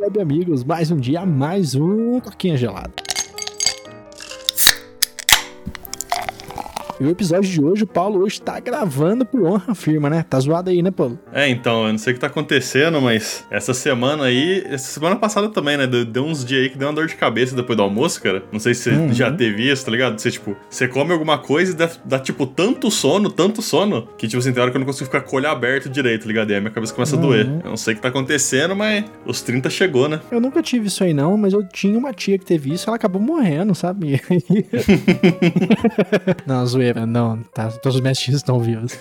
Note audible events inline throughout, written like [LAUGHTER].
web amigos, mais um dia, mais um Coquinha Gelada. E o episódio de hoje, o Paulo hoje tá gravando por honra firma, né? Tá zoado aí, né, Paulo? É, então, eu não sei o que tá acontecendo, mas essa semana aí, essa semana passada também, né? Deu, deu uns dias aí que deu uma dor de cabeça depois do almoço, cara. Não sei se você uhum. já teve isso, tá ligado? Você, tipo, você come alguma coisa e dá, dá, tipo, tanto sono, tanto sono, que, tipo assim, tem hora que eu não consigo ficar com o olho aberto direito, tá ligado? E aí minha cabeça começa uhum. a doer. Eu não sei o que tá acontecendo, mas os 30 chegou, né? Eu nunca tive isso aí, não, mas eu tinha uma tia que teve isso, ela acabou morrendo, sabe? [LAUGHS] [LAUGHS] não, zoeira, não, tá todos os mestres estão vivos. [LAUGHS]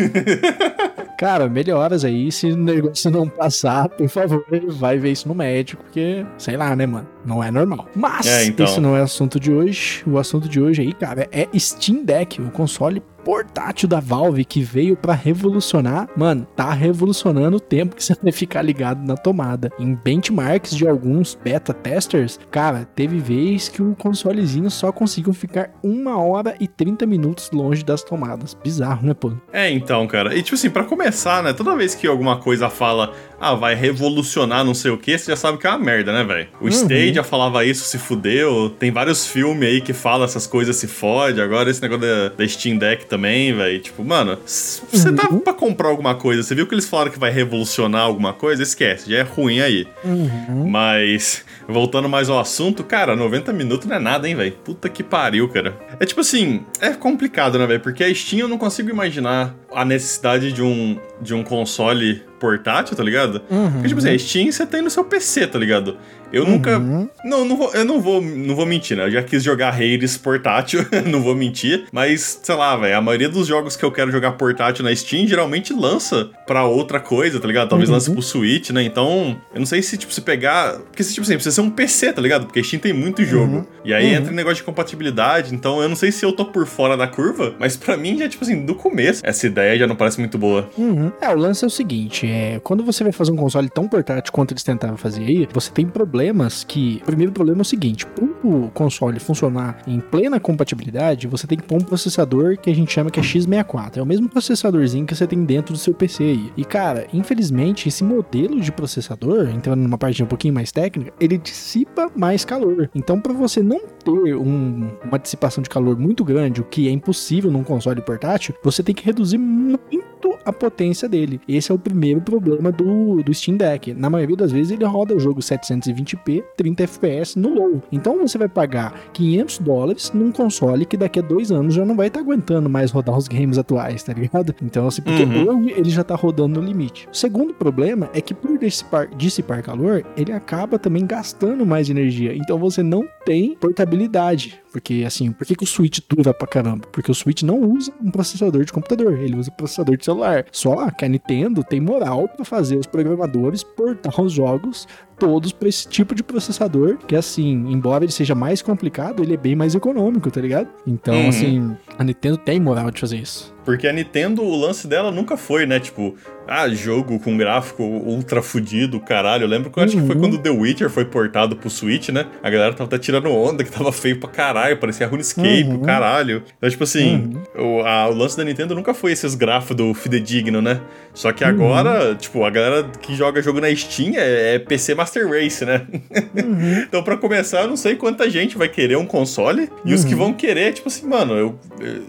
Cara, melhoras aí. Se o negócio não passar, por favor, vai ver isso no médico, porque, sei lá, né, mano? Não é normal. Mas, é, então. esse não é o assunto de hoje. O assunto de hoje aí, cara, é Steam Deck, o console portátil da Valve que veio para revolucionar, mano, tá revolucionando o tempo que você vai ficar ligado na tomada. Em benchmarks de alguns beta testers, cara, teve vez que o consolezinho só conseguiu ficar uma hora e 30 minutos longe das tomadas. Bizarro, né, pô? É, então, cara. E tipo assim, para começar, né, toda vez que alguma coisa fala, ah, vai revolucionar não sei o que, você já sabe que é uma merda, né, velho? O uhum. Stadia falava isso, se fudeu. Tem vários filmes aí que falam essas coisas se fode. Agora esse negócio da, da Steam Deck também, velho. Tipo, mano, você tá uhum. pra comprar alguma coisa, você viu que eles falaram que vai revolucionar alguma coisa? Esquece, já é ruim aí. Uhum. Mas, voltando mais ao assunto, cara, 90 minutos não é nada, hein, velho? Puta que pariu, cara. É tipo assim, é complicado, né, velho? Porque a Steam eu não consigo imaginar a necessidade de um, de um console portátil, tá ligado? Uhum. Porque, tipo assim, a Steam você tem no seu PC, tá ligado? Eu uhum. nunca. Não, não vou, eu não vou, não vou mentir, né? Eu já quis jogar Hades portátil, [LAUGHS] não vou mentir. Mas, sei lá, velho, a maioria dos jogos que eu quero jogar portátil na Steam geralmente lança pra outra coisa, tá ligado? Talvez uhum. lance pro Switch, né? Então, eu não sei se, tipo, se pegar. Porque, tipo assim, precisa ser um PC, tá ligado? Porque Steam tem muito jogo. Uhum. E aí entra o negócio de compatibilidade. Então, eu não sei se eu tô por fora da curva, mas pra mim já, tipo assim, do começo, essa ideia já não parece muito boa. Uhum. É, o lance é o seguinte: é, quando você vai fazer um console tão portátil quanto eles tentavam fazer aí, você tem problemas que. O primeiro problema é o seguinte: para o console funcionar em plena compatibilidade, você tem que pôr um processador que a gente chama que é x64. É o mesmo processadorzinho que você tem dentro do seu PC aí. E cara, infelizmente, esse modelo de processador, entrando numa parte um pouquinho mais técnica, ele dissipa mais calor. Então, para você não ter um, uma dissipação de calor muito grande, o que é impossível num console portátil, você tem que reduzir muito a potência dele. Esse é o primeiro problema do, do Steam Deck. Na maioria das vezes ele roda o jogo 720p, 30 fps no low. Então você vai pagar 500 dólares num console que daqui a dois anos já não vai estar tá aguentando mais rodar os games atuais, tá ligado? Então assim, porque uhum. hoje ele já tá rodando no limite. O segundo problema é que por dissipar, dissipar calor, ele acaba também gastando mais energia. Então você não tem portabilidade. Porque, assim, por que, que o Switch dura pra caramba? Porque o Switch não usa um processador de computador, ele usa um processador de celular. Só que a Nintendo tem moral para fazer os programadores portar os jogos todos para esse tipo de processador, que assim, embora ele seja mais complicado, ele é bem mais econômico, tá ligado? Então, uhum. assim, a Nintendo tem moral de fazer isso. Porque a Nintendo, o lance dela nunca foi, né? Tipo, ah, jogo com gráfico ultra fudido, caralho. Eu lembro que eu uhum. acho que foi uhum. quando The Witcher foi portado pro Switch, né? A galera tava até tirando onda, que tava feio pra caralho, parecia RuneScape, uhum. caralho. Então, tipo assim, uhum. o, a, o lance da Nintendo nunca foi esses gráficos do fidedigno, né? Só que agora, uhum. tipo, a galera que joga jogo na Steam é, é PC Master Race, né? Uhum. então, pra começar, eu não sei quanta gente vai querer um console. E os que vão querer, tipo assim, mano, eu,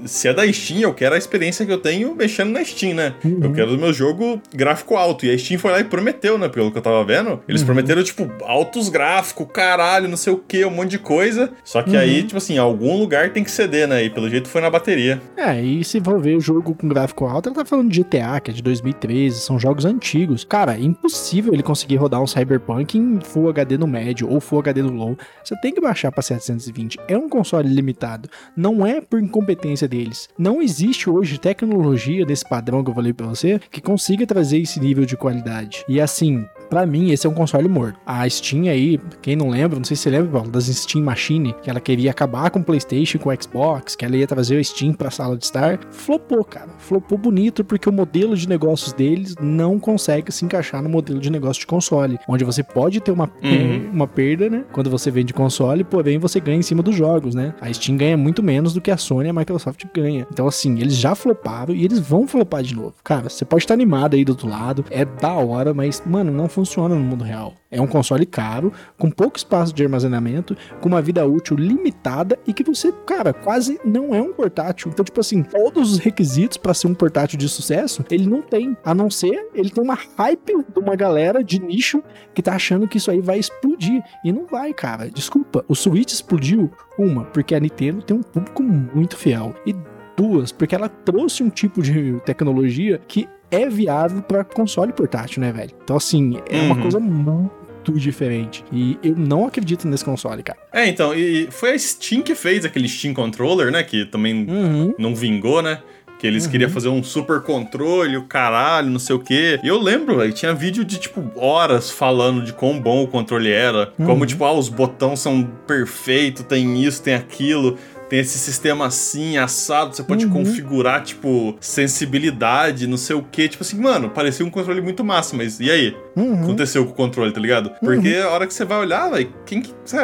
se é da Steam, eu quero a experiência que eu tenho mexendo na Steam, né? Eu quero o meu jogo gráfico alto. E a Steam foi lá e prometeu, né? Pelo que eu tava vendo. Eles uhum. prometeram, tipo, altos gráficos, caralho, não sei o que, um monte de coisa. Só que uhum. aí, tipo assim, algum lugar tem que ceder, né? E pelo jeito foi na bateria. É, e se for ver o jogo com gráfico alto, ela tá falando de GTA, que é de 2013, são jogos antigos. Cara, é impossível ele conseguir rodar um Cyberpunk em Full HD no médio ou Full HD no low. Você tem que baixar pra 720. É um console limitado. Não é por incompetência deles. Não existe hoje tecnologia desse padrão que eu falei pra você que consiga trazer esse nível de qualidade. E assim, para mim, esse é um console morto. A Steam aí, quem não lembra, não sei se você lembra, Paulo, das Steam Machine, que ela queria acabar com o PlayStation, com o Xbox, que ela ia trazer o Steam pra sala de estar, flopou, cara. Flopou bonito porque o modelo de negócios deles não consegue se encaixar no modelo de negócio de console, onde você pode ter uma, uhum. uma perda, né, quando você vende console, porém você ganha em cima dos jogos, né? A Steam ganha muito menos do que a Sony e a Microsoft ganha. Então, assim, eles já floparam e eles vão flopar de novo. Cara, você pode estar animado aí do outro lado, é da hora, mas, mano, não funciona funciona no mundo real. É um console caro, com pouco espaço de armazenamento, com uma vida útil limitada e que você, cara, quase não é um portátil. Então, tipo assim, todos os requisitos para ser um portátil de sucesso, ele não tem. A não ser, ele tem uma hype de uma galera de nicho que tá achando que isso aí vai explodir. E não vai, cara. Desculpa. O Switch explodiu, uma, porque a Nintendo tem um público muito fiel. E duas, porque ela trouxe um tipo de tecnologia que é viável para console portátil, né, velho? Então, assim, é uhum. uma coisa muito diferente. E eu não acredito nesse console, cara. É, então, e foi a Steam que fez aquele Steam Controller, né? Que também uhum. não vingou, né? Que eles uhum. queriam fazer um super controle, o caralho, não sei o quê. E eu lembro, velho, tinha vídeo de, tipo, horas falando de quão bom o controle era. Uhum. Como, tipo, ah, os botões são perfeitos, tem isso, tem aquilo tem esse sistema assim, assado, você pode uhum. configurar, tipo, sensibilidade, não sei o que. Tipo assim, mano, parecia um controle muito massa, mas e aí? Uhum. Aconteceu com o controle, tá ligado? Porque uhum. a hora que você vai olhar, velho, quem,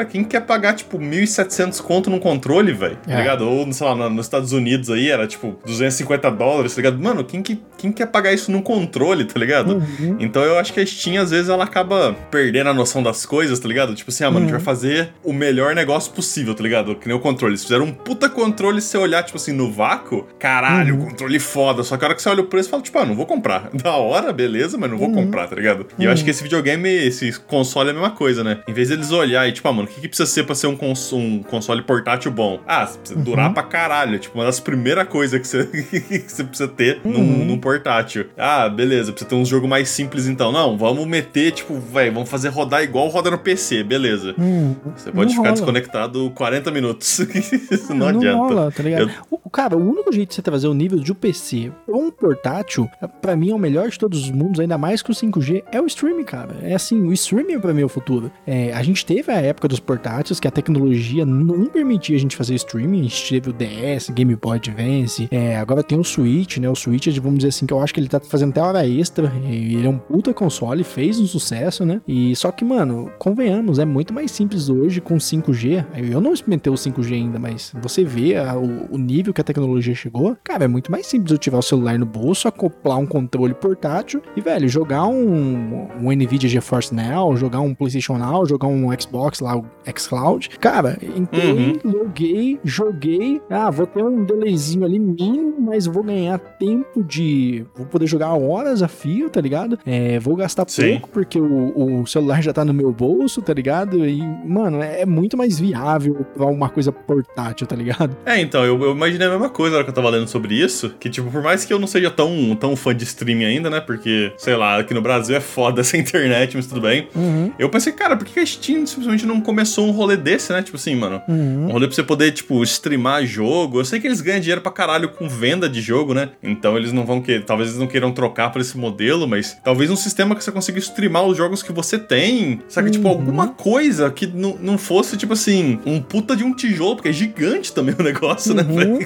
quem quer pagar, tipo, 1.700 conto num controle, velho? Tá é. Tá ligado? Ou, sei lá, nos Estados Unidos aí era, tipo, 250 dólares, tá ligado? Mano, quem, que, quem quer pagar isso num controle, tá ligado? Uhum. Então eu acho que a Steam, às vezes, ela acaba perdendo a noção das coisas, tá ligado? Tipo assim, ah, mano, a gente vai uhum. fazer o melhor negócio possível, tá ligado? Que nem o controle. Eles fizeram um puta controle, se você olhar, tipo assim, no vácuo, caralho, uhum. controle foda. Só que a hora que você olha o preço, fala, tipo, ah, não vou comprar. [LAUGHS] Da hora, beleza, mas não vou uhum. comprar, tá ligado? E eu acho que esse videogame, esse console é a mesma coisa, né? Em vez deles olhar e, tipo, ah, mano, o que, que precisa ser pra ser um, cons um console portátil bom? Ah, precisa uhum. durar pra caralho. Tipo, uma das primeiras coisas que você, [LAUGHS] que você precisa ter num, uhum. num, portátil. Ah, beleza, precisa ter um jogo mais simples então. Não, vamos meter, tipo, velho, vamos fazer rodar igual roda no PC, beleza. Uhum. Você pode não ficar rola. desconectado 40 minutos. [LAUGHS] Isso não, não adianta. Rola, tá ligado? Eu... Cara, o único jeito de você trazer o nível de um PC ou um portátil, pra mim é o melhor de todos os mundos, ainda mais que o 5G, é o streaming, cara. É assim, o streaming pra mim é o futuro. É, a gente teve a época dos portáteis que a tecnologia não permitia a gente fazer streaming. A gente teve o DS, Game Boy Advance, é, agora tem o Switch, né? O Switch, vamos dizer assim, que eu acho que ele tá fazendo até hora extra. Ele é um puta console, fez um sucesso, né? E só que, mano, convenhamos, é muito mais simples hoje com 5G. Eu não experimentei o 5G ainda, mas você vê a, o, o, nível que a tecnologia chegou, cara, é muito mais simples eu tiver o celular no bolso, acoplar um controle portátil e, velho, jogar um, um NVIDIA GeForce Now, jogar um PlayStation Now, jogar um Xbox lá, o xCloud. Cara, entrei, uhum. loguei, joguei. Ah, vou ter um delayzinho ali mínimo, mas vou ganhar tempo de. Vou poder jogar horas a fio, tá ligado? É, vou gastar Sim. pouco porque o, o, celular já tá no meu bolso, tá ligado? E, mano, é muito mais viável uma coisa portátil, tá ligado? É, então, eu, eu, imaginei a mesma coisa na hora que eu tava lendo sobre isso. Que, tipo, por mais que eu não seja tão, tão fã de streaming ainda, né? Porque, sei lá, aqui no Brasil é foda [LAUGHS] essa internet, mas tudo bem. Uhum. Eu pensei, cara, por que a Steam simplesmente não começou um rolê desse, né? Tipo assim, mano. Uhum. Um rolê pra você poder, tipo, streamar jogo. Eu sei que eles ganham dinheiro pra caralho com venda de jogo, né? Então eles não vão querer. Talvez eles não queiram trocar por esse modelo, mas talvez um sistema que você consiga streamar os jogos que você tem. Sabe? Tipo, uhum. Tipo, alguma coisa que não fosse, tipo assim, um puta de um tijolo, porque é gigante também o [LAUGHS] negócio, né? Uhum.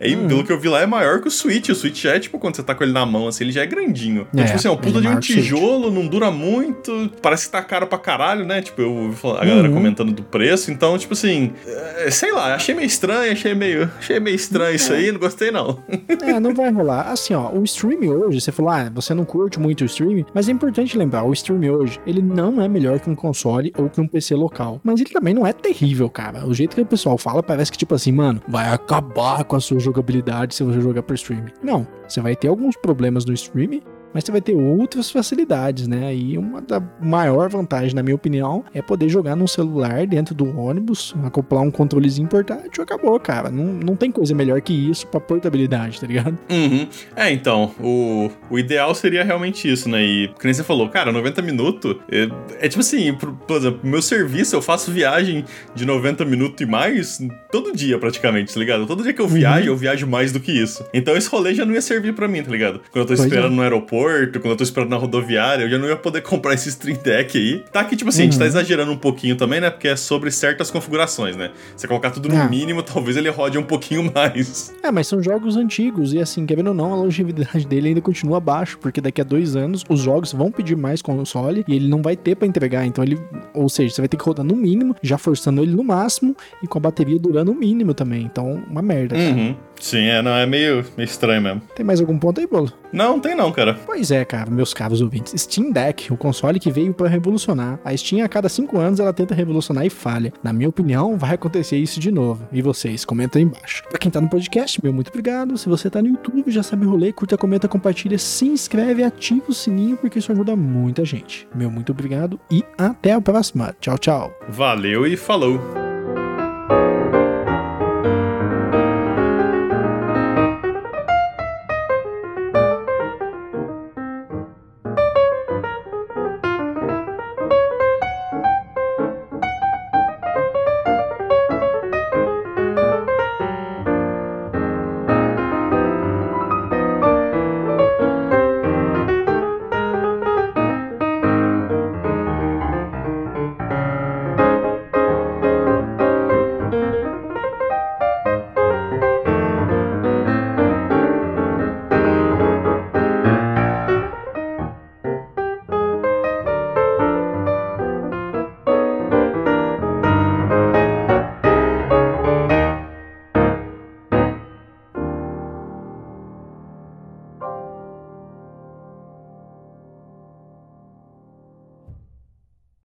Aí, uhum. pelo que eu vi lá, é maior que o Switch. O Switch é, tipo, quando você tá com ele na mão, assim, ele já é grandinho. Então, é, tipo assim, é um puta de um tijolo, não dura muito, parece que tá caro pra caralho, né? Tipo, eu ouvi a galera uhum. comentando do preço. Então, tipo assim, é, sei lá, achei meio estranho, achei meio, achei meio estranho isso aí, não gostei não. É, não vai rolar. Assim, ó, o streaming hoje, você falou, ah, você não curte muito o streaming, mas é importante lembrar, o streaming hoje, ele não é melhor que um console ou que um PC local. Mas ele também não é terrível, cara. O jeito que o pessoal fala parece que, tipo assim, mano, vai acabar com a sua jogabilidade se você jogar por streaming. Não, você vai ter alguns problemas no streaming, mas você vai ter outras facilidades, né? E uma da maior vantagem, na minha opinião, é poder jogar num celular dentro do ônibus, acoplar um controlezinho portátil, acabou, cara. Não, não tem coisa melhor que isso pra portabilidade, tá ligado? Uhum. É, então, o, o ideal seria realmente isso, né? E, como você falou, cara, 90 minutos é, é tipo assim, por, por, exemplo, meu serviço, eu faço viagem de 90 minutos e mais todo dia, praticamente, tá ligado? Todo dia que eu viajo, uhum. eu viajo mais do que isso. Então esse rolê já não ia servir para mim, tá ligado? Quando eu tô esperando é. no aeroporto, aeroporto, quando eu tô esperando na rodoviária, eu já não ia poder [LAUGHS] comprar esse Stream Deck aí. Tá que, tipo assim, uhum. a gente tá uhum. exagerando um pouquinho também, né? Porque é sobre certas configurações, né? Você colocar tudo no é. mínimo, talvez ele rode um pouquinho [LAUGHS] mais. É, mas são jogos antigos e assim, querendo ou não, a longevidade [LAUGHS] dele ainda continua abaixo, porque daqui a dois anos os jogos vão pedir mais console e ele não vai ter para entregar. Então ele, ou seja, você vai ter que rodar no mínimo, já forçando ele no máximo e com a bateria durando o mínimo também. Então, uma merda. Uhum. Sim, é, não, é meio, meio estranho mesmo. Tem mais algum ponto aí, Bolo? Não, tem não, cara. Pois é, cara, meus caros ouvintes. Steam Deck, o console que veio para revolucionar. A Steam, a cada 5 anos, ela tenta revolucionar e falha. Na minha opinião, vai acontecer isso de novo. E vocês, comentam aí embaixo. Pra quem tá no podcast, meu muito obrigado. Se você tá no YouTube, já sabe o rolê, curta, comenta, compartilha, se inscreve, ativa o sininho, porque isso ajuda muita gente. Meu muito obrigado e até a próxima. Tchau, tchau. Valeu e falou.